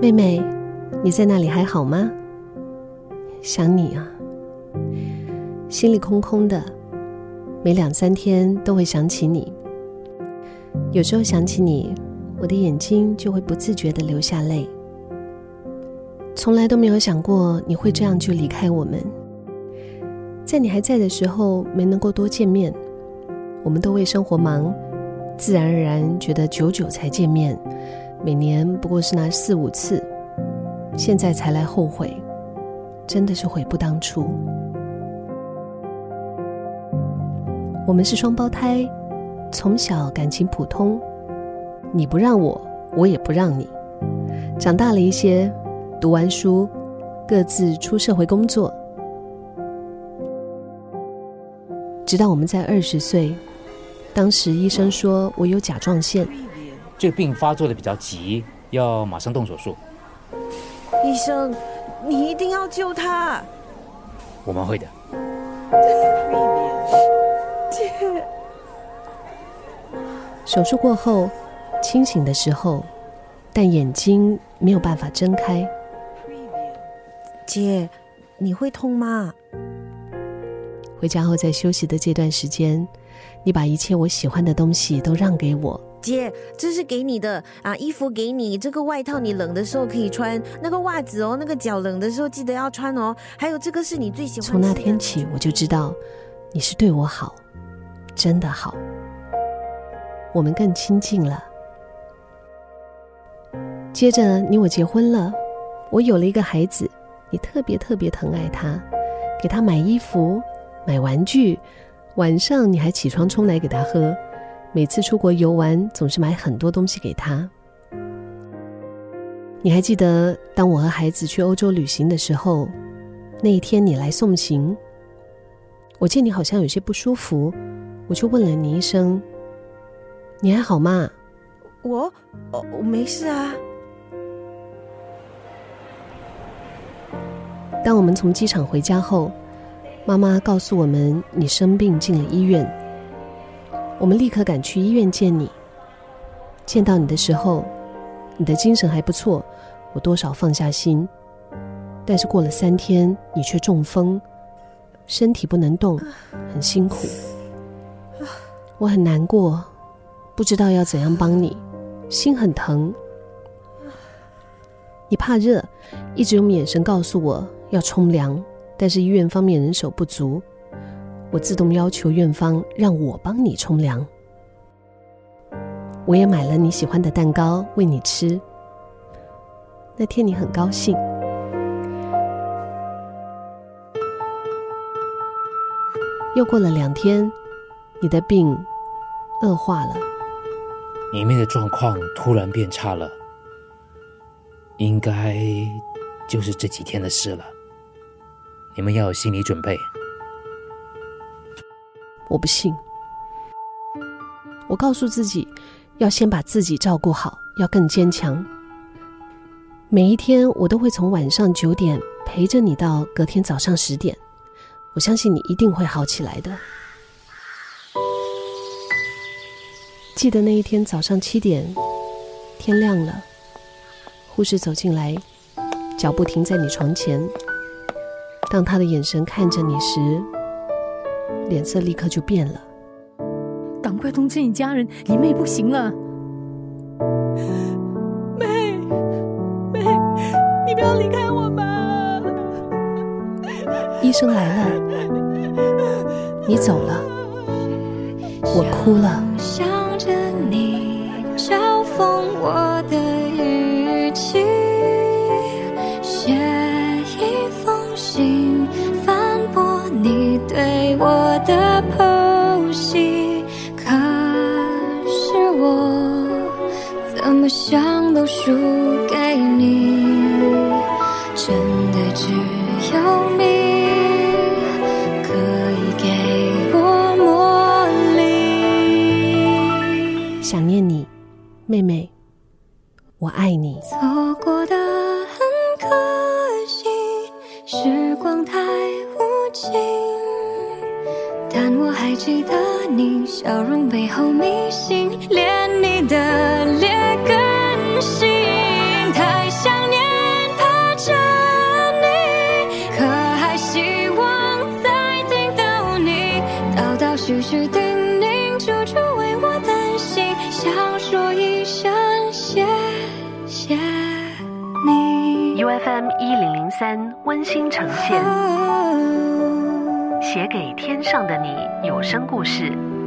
妹妹，你在那里还好吗？想你啊，心里空空的，每两三天都会想起你。有时候想起你，我的眼睛就会不自觉的流下泪。从来都没有想过你会这样就离开我们。在你还在的时候，没能够多见面，我们都为生活忙，自然而然觉得久久才见面。每年不过是那四五次，现在才来后悔，真的是悔不当初。我们是双胞胎，从小感情普通，你不让我，我也不让你。长大了一些，读完书，各自出社会工作，直到我们在二十岁，当时医生说我有甲状腺。这个病发作的比较急，要马上动手术。医生，你一定要救他。我们会的。姐。手术过后，清醒的时候，但眼睛没有办法睁开。姐，你会痛吗？回家后，在休息的这段时间，你把一切我喜欢的东西都让给我。姐，这是给你的啊，衣服给你，这个外套你冷的时候可以穿，那个袜子哦，那个脚冷的时候记得要穿哦，还有这个是你最喜欢。从那天起，我就知道你是对我好，真的好，我们更亲近了。接着你我结婚了，我有了一个孩子，你特别特别疼爱他，给他买衣服、买玩具，晚上你还起床冲奶给他喝。每次出国游玩，总是买很多东西给他。你还记得，当我和孩子去欧洲旅行的时候，那一天你来送行，我见你好像有些不舒服，我就问了你一声：“你还好吗？”我，哦，我没事啊。当我们从机场回家后，妈妈告诉我们你生病进了医院。我们立刻赶去医院见你。见到你的时候，你的精神还不错，我多少放下心。但是过了三天，你却中风，身体不能动，很辛苦。我很难过，不知道要怎样帮你，心很疼。你怕热，一直用眼神告诉我要冲凉，但是医院方面人手不足。我自动要求院方让我帮你冲凉，我也买了你喜欢的蛋糕喂你吃。那天你很高兴。又过了两天，你的病恶化了，里面的状况突然变差了，应该就是这几天的事了。你们要有心理准备。我不信。我告诉自己，要先把自己照顾好，要更坚强。每一天，我都会从晚上九点陪着你到隔天早上十点。我相信你一定会好起来的。记得那一天早上七点，天亮了，护士走进来，脚步停在你床前。当他的眼神看着你时，脸色立刻就变了，赶快通知你家人，你妹不行了。妹，妹，你不要离开我们。医生来了，你走了，我哭了。想都输给你，真的只有你可以给我魔力。想念你，妹妹，我爱你。错过的很可惜，时光太无情，我还记得你笑容背后迷信，连你的劣根性，太想念怕着你，可还希望再听到你，道道续续叮咛，处处为我担心，想说一声谢谢你。U F M 一零零三温馨呈现。写给天上的你有声故事。